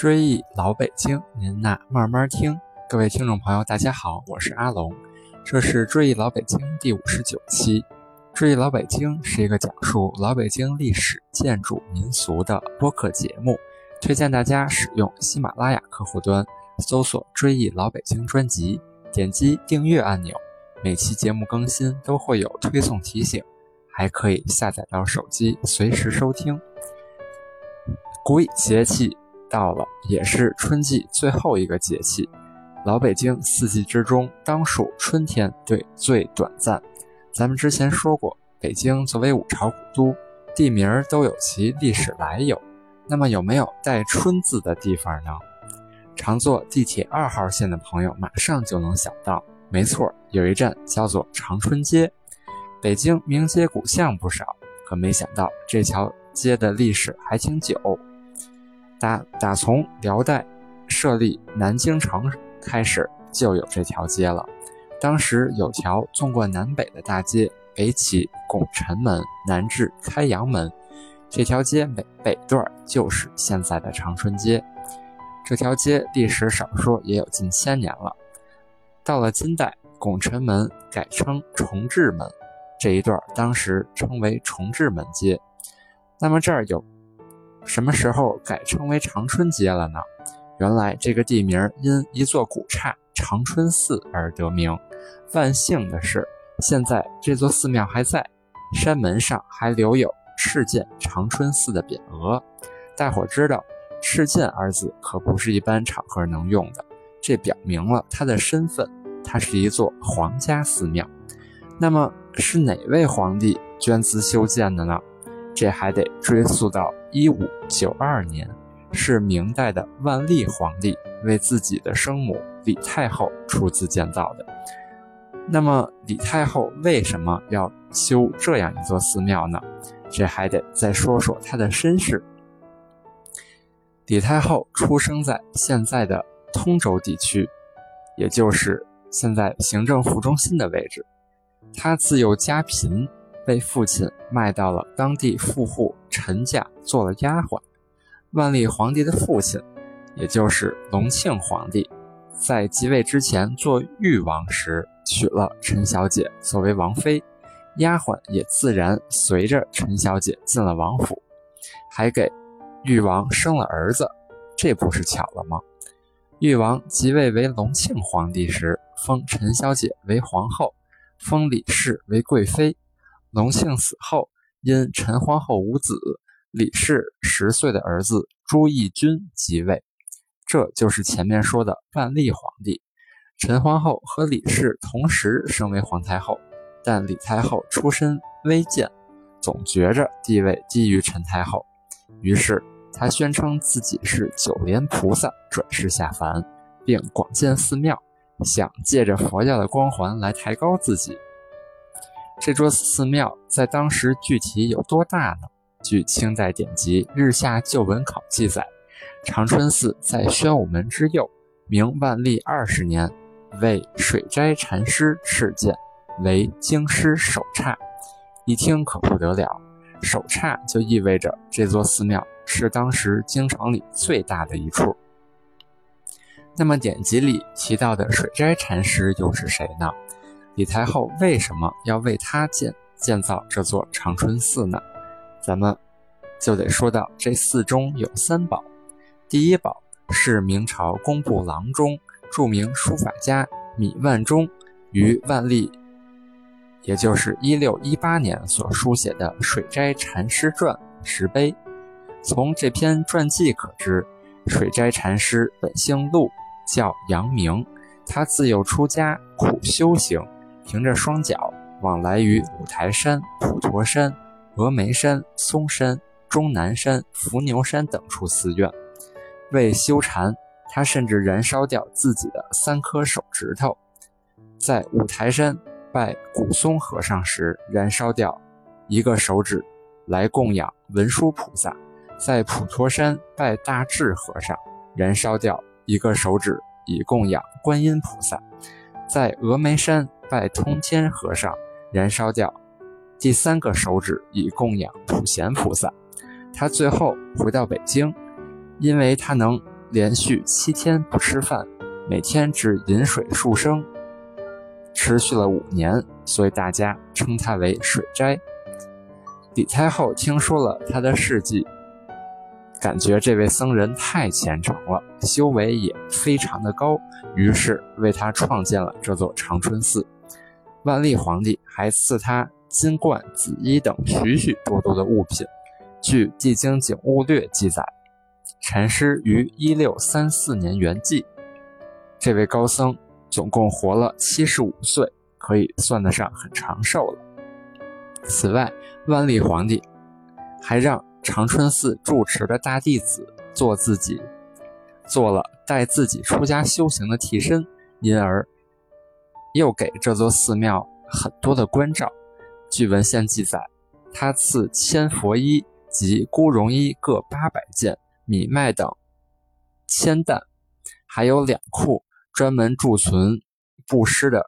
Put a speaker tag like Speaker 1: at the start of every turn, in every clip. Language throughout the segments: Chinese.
Speaker 1: 追忆老北京，您呐慢慢听。各位听众朋友，大家好，我是阿龙，这是追忆老北京第五十九期。追忆老北京是一个讲述老北京历史、建筑、民俗的播客节目，推荐大家使用喜马拉雅客户端搜索“追忆老北京”专辑，点击订阅按钮，每期节目更新都会有推送提醒，还可以下载到手机随时收听。古以节气。到了，也是春季最后一个节气。老北京四季之中，当属春天对最短暂。咱们之前说过，北京作为五朝古都，地名都有其历史来由。那么有没有带“春”字的地方呢？常坐地铁二号线的朋友马上就能想到，没错，有一站叫做长春街。北京名街古巷不少，可没想到这条街的历史还挺久。打打从辽代设立南京城开始，就有这条街了。当时有条纵贯南北的大街，北起拱辰门，南至开阳门。这条街北北段就是现在的长春街。这条街历史少说也有近千年了。到了金代，拱辰门改称崇智门，这一段当时称为崇智门街。那么这儿有。什么时候改称为长春街了呢？原来这个地名因一座古刹长春寺而得名。万幸的是，现在这座寺庙还在，山门上还留有“赤建长春寺”的匾额。大伙知道“赤建”二字可不是一般场合能用的，这表明了它的身份，它是一座皇家寺庙。那么是哪位皇帝捐资修建的呢？这还得追溯到。一五九二年，是明代的万历皇帝为自己的生母李太后出资建造的。那么，李太后为什么要修这样一座寺庙呢？这还得再说说她的身世。李太后出生在现在的通州地区，也就是现在行政副中心的位置。她自幼家贫。被父亲卖到了当地富户陈家做了丫鬟。万历皇帝的父亲，也就是隆庆皇帝，在即位之前做裕王时娶了陈小姐作为王妃，丫鬟也自然随着陈小姐进了王府，还给裕王生了儿子，这不是巧了吗？裕王即位为隆庆皇帝时，封陈小姐为皇后，封李氏为贵妃。隆庆死后，因陈皇后无子，李氏十岁的儿子朱翊钧即位，这就是前面说的万历皇帝。陈皇后和李氏同时升为皇太后，但李太后出身微贱，总觉着地位低于陈太后，于是她宣称自己是九莲菩萨转世下凡，并广建寺庙，想借着佛教的光环来抬高自己。这座寺庙在当时具体有多大呢？据清代典籍《日下旧闻考》记载，长春寺在宣武门之右，明万历二十年，为水斋禅师敕建，为京师首刹。一听可不得了，首刹就意味着这座寺庙是当时京城里最大的一处。那么典籍里提到的水斋禅师又是谁呢？李太后为什么要为他建建造这座长春寺呢？咱们就得说到这寺中有三宝。第一宝是明朝工部郎中、著名书法家米万钟于万历，也就是一六一八年所书写的《水斋禅师传》石碑。从这篇传记可知，水斋禅师本姓陆，叫杨明，他自幼出家，苦修行。凭着双脚往来于五台山、普陀山、峨眉山、嵩山、终南山、伏牛山等处寺院。为修禅，他甚至燃烧掉自己的三颗手指头。在五台山拜古松和尚时，燃烧掉一个手指来供养文殊菩萨；在普陀山拜大智和尚，燃烧掉一个手指以供养观音菩萨；在峨眉山。拜通天和尚，燃烧掉第三个手指以供养普贤菩萨。他最后回到北京，因为他能连续七天不吃饭，每天只饮水数升，持续了五年，所以大家称他为水斋。李太后听说了他的事迹，感觉这位僧人太虔诚了，修为也非常的高，于是为他创建了这座长春寺。万历皇帝还赐他金冠、紫衣等许许多多的物品。据《地经景物略》记载，禅师于一六三四年圆寂。这位高僧总共活了七十五岁，可以算得上很长寿了。此外，万历皇帝还让长春寺住持的大弟子做自己做了带自己出家修行的替身，因而又给这座寺庙很多的关照。据文献记载，他赐千佛衣及孤荣衣各八百件，米麦等千担，还有两库专门贮存布施的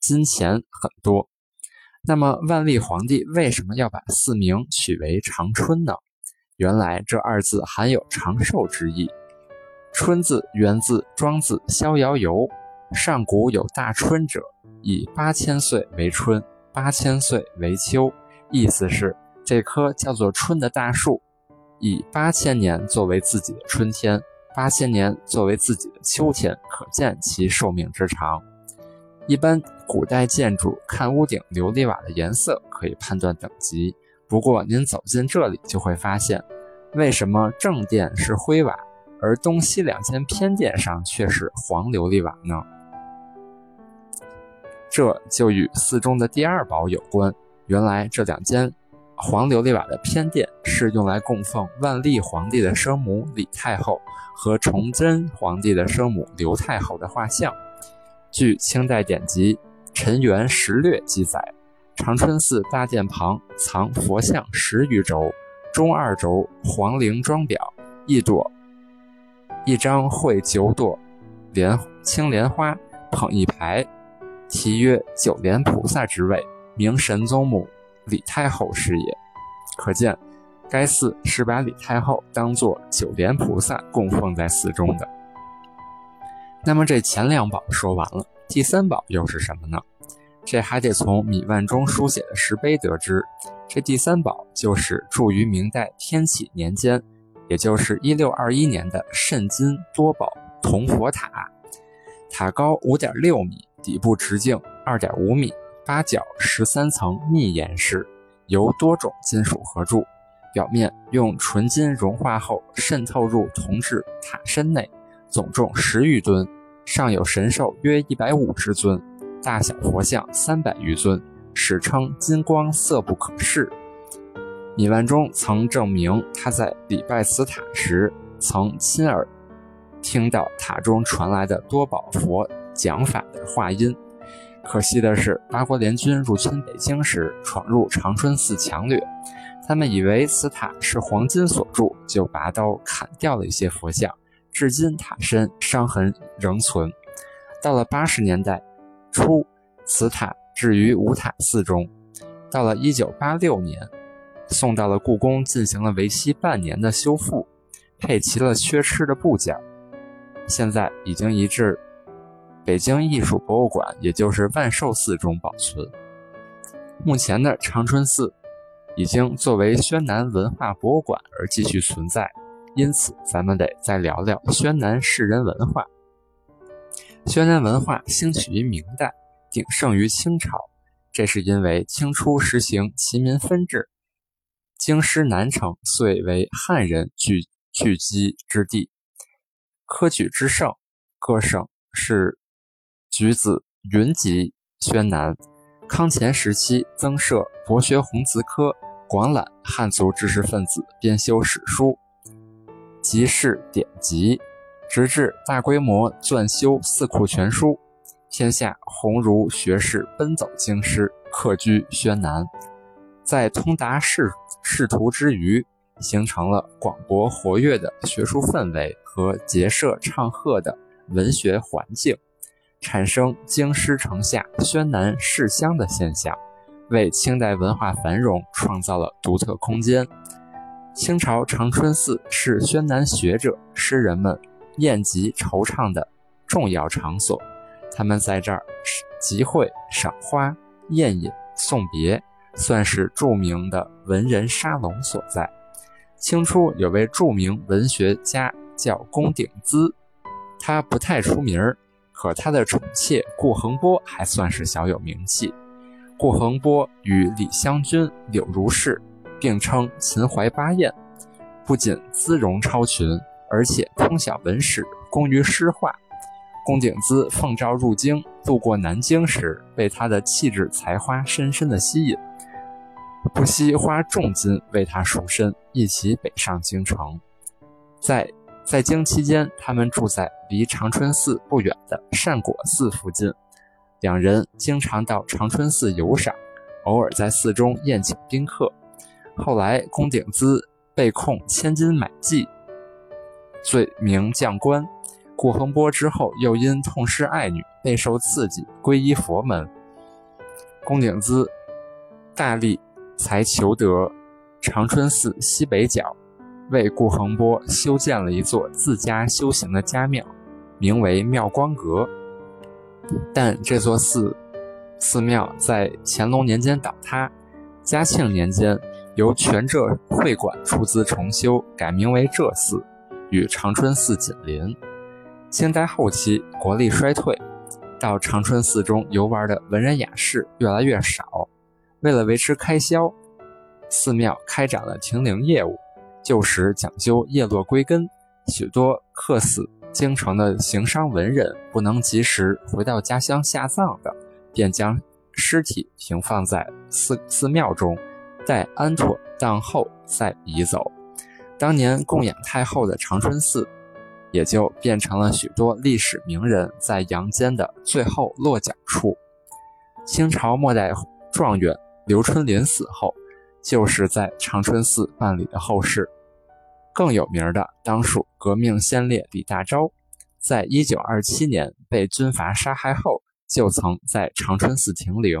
Speaker 1: 金钱很多。那么，万历皇帝为什么要把寺名取为长春呢？原来这二字含有长寿之意。春字源自庄子《逍遥游》，上古有大春者，以八千岁为春，八千岁为秋。意思是这棵叫做春的大树，以八千年作为自己的春天，八千年作为自己的秋天，可见其寿命之长。一般古代建筑看屋顶琉璃瓦的颜色可以判断等级，不过您走进这里就会发现，为什么正殿是灰瓦，而东西两间偏殿上却是黄琉璃瓦呢？这就与寺中的第二宝有关。原来这两间黄琉璃瓦的偏殿是用来供奉万历皇帝的生母李太后和崇祯皇帝的生母刘太后的画像。据清代典籍《陈元实略》记载，长春寺大殿旁藏佛像十余轴，中二轴黄陵装裱一朵，一张绘九朵莲青莲花，捧一排，题曰“九莲菩萨之位”，明神宗母李太后是也。可见，该寺是把李太后当作九莲菩萨供奉在寺中的。那么这前两宝说完了，第三宝又是什么呢？这还得从米万中书写的石碑得知。这第三宝就是铸于明代天启年间，也就是一六二一年的肾金多宝铜佛塔。塔高五点六米，底部直径二点五米，八角十三层密岩式，由多种金属合铸，表面用纯金融化后渗透入铜制塔身内。总重十余吨，上有神兽约一百五十尊，大小佛像三百余尊，史称金光色不可视。米万中曾证明他在礼拜此塔时，曾亲耳听到塔中传来的多宝佛讲法的话音。可惜的是，八国联军入侵北京时，闯入长春寺强掠，他们以为此塔是黄金所铸，就拔刀砍掉了一些佛像。至今塔身伤痕仍存。到了八十年代初，此塔置于五塔寺中。到了一九八六年，送到了故宫，进行了为期半年的修复，配齐了缺失的部件。现在已经移至北京艺术博物馆，也就是万寿寺中保存。目前的长春寺已经作为宣南文化博物馆而继续存在。因此，咱们得再聊聊宣南士人文化。宣南文化兴起于明代，鼎盛于清朝。这是因为清初实行齐民分治，京师南城遂为汉人聚聚集之地，科举之盛。各省是举子云集宣南。康乾时期增设博学鸿词科，广揽汉族知识分子编修史书。集市典籍，直至大规模撰修《四库全书》，天下鸿儒学士奔走京师，客居宣南，在通达仕仕途之余，形成了广博活跃的学术氛围和结社唱和的文学环境，产生京师城下、宣南市乡的现象，为清代文化繁荣创造了独特空间。清朝长春寺是宣南学者、诗人们宴集惆怅的重要场所。他们在这儿集会、赏花、宴饮、送别，算是著名的文人沙龙所在。清初有位著名文学家叫龚鼎孳，他不太出名儿，可他的宠妾顾恒波还算是小有名气。顾恒波与李香君、柳如是并称秦淮八艳，不仅姿容超群，而且通晓文史，工于诗画。龚鼎孳奉诏入京，路过南京时，被他的气质才华深深的吸引，不惜花重金为他赎身，一起北上京城。在在京期间，他们住在离长春寺不远的善果寺附近，两人经常到长春寺游赏，偶尔在寺中宴请宾客。后来，龚鼎孳被控千金买妓，罪名降官。顾恒波之后，又因痛失爱女，备受刺激，皈依佛门。龚鼎孳大力才求得长春寺西北角，为顾恒波修建了一座自家修行的家庙，名为妙光阁。但这座寺寺庙在乾隆年间倒塌，嘉庆年间由全浙会馆出资重修，改名为浙寺，与长春寺紧邻。清代后期，国力衰退，到长春寺中游玩的文人雅士越来越少。为了维持开销，寺庙开展了停灵业务。旧时讲究叶落归根，许多客死京城的行商文人不能及时回到家乡下葬的，便将尸体停放在寺寺庙中，待安妥当后再移走。当年供养太后的长春寺。也就变成了许多历史名人在阳间的最后落脚处。清朝末代状元刘春霖死后，就是在长春寺办理的后事。更有名的当属革命先烈李大钊，在一九二七年被军阀杀害后，就曾在长春寺停灵，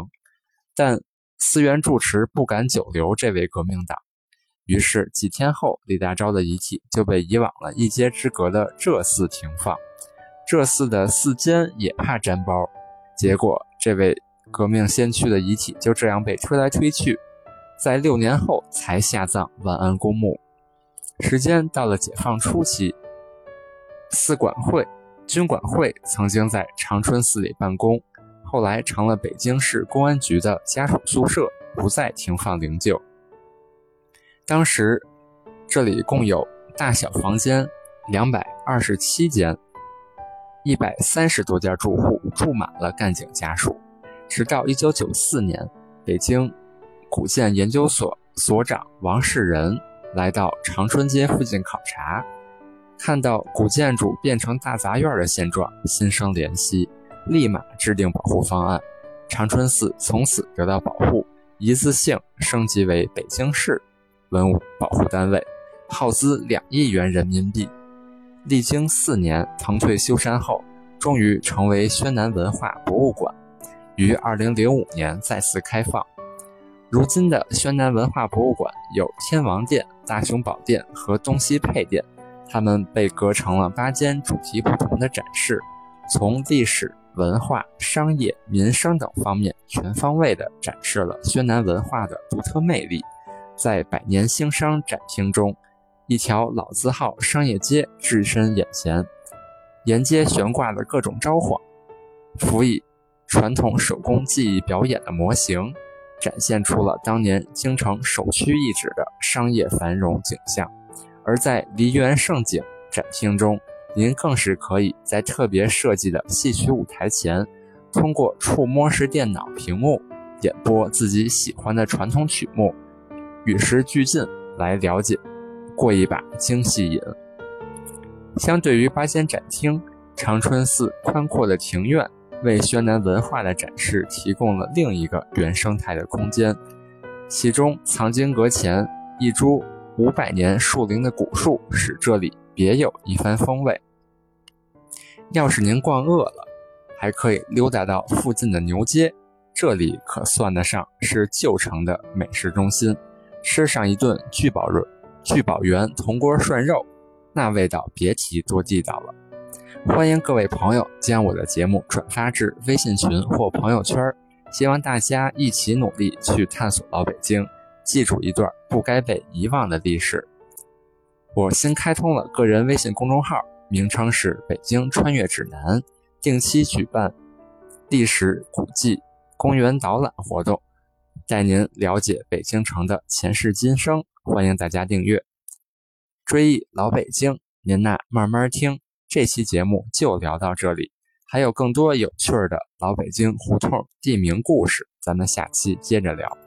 Speaker 1: 但寺院住持不敢久留这位革命党。于是几天后，李大钊的遗体就被移往了一街之隔的浙寺停放。浙寺的寺监也怕沾包，结果这位革命先驱的遗体就这样被推来推去，在六年后才下葬万安公墓。时间到了解放初期，寺管会、军管会曾经在长春寺里办公，后来成了北京市公安局的家属宿舍，不再停放灵柩。当时，这里共有大小房间两百二十七间，一百三十多家住户住满了干警家属。直到一九九四年，北京古建研究所所长王世仁来到长春街附近考察，看到古建筑变成大杂院的现状，心生怜惜，立马制定保护方案。长春寺从此得到保护，一次性升级为北京市。文物保护单位耗资两亿元人民币，历经四年腾退修缮后，终于成为宣南文化博物馆，于二零零五年再次开放。如今的宣南文化博物馆有天王殿、大雄宝殿和东西配殿，它们被隔成了八间主题不同的展示，从历史、文化、商业、民生等方面全方位地展示了宣南文化的独特魅力。在百年兴商展厅中，一条老字号商业街置身眼前，沿街悬挂的各种招幌，辅以传统手工技艺表演的模型，展现出了当年京城首屈一指的商业繁荣景象。而在梨园盛景展厅中，您更是可以在特别设计的戏曲舞台前，通过触摸式电脑屏幕点播自己喜欢的传统曲目。与时俱进来了解，过一把京戏瘾。相对于八仙展厅，长春寺宽阔的庭院为宣南文化的展示提供了另一个原生态的空间。其中藏经阁前一株五百年树龄的古树，使这里别有一番风味。要是您逛饿了，还可以溜达到附近的牛街，这里可算得上是旧城的美食中心。吃上一顿聚宝润聚宝源铜锅涮肉，那味道别提多地道了。欢迎各位朋友将我的节目转发至微信群或朋友圈，希望大家一起努力去探索老北京，记住一段不该被遗忘的历史。我新开通了个人微信公众号，名称是《北京穿越指南》，定期举办历史古迹、公园导览活动。带您了解北京城的前世今生，欢迎大家订阅。追忆老北京，您呐慢慢听。这期节目就聊到这里，还有更多有趣的老北京胡同地名故事，咱们下期接着聊。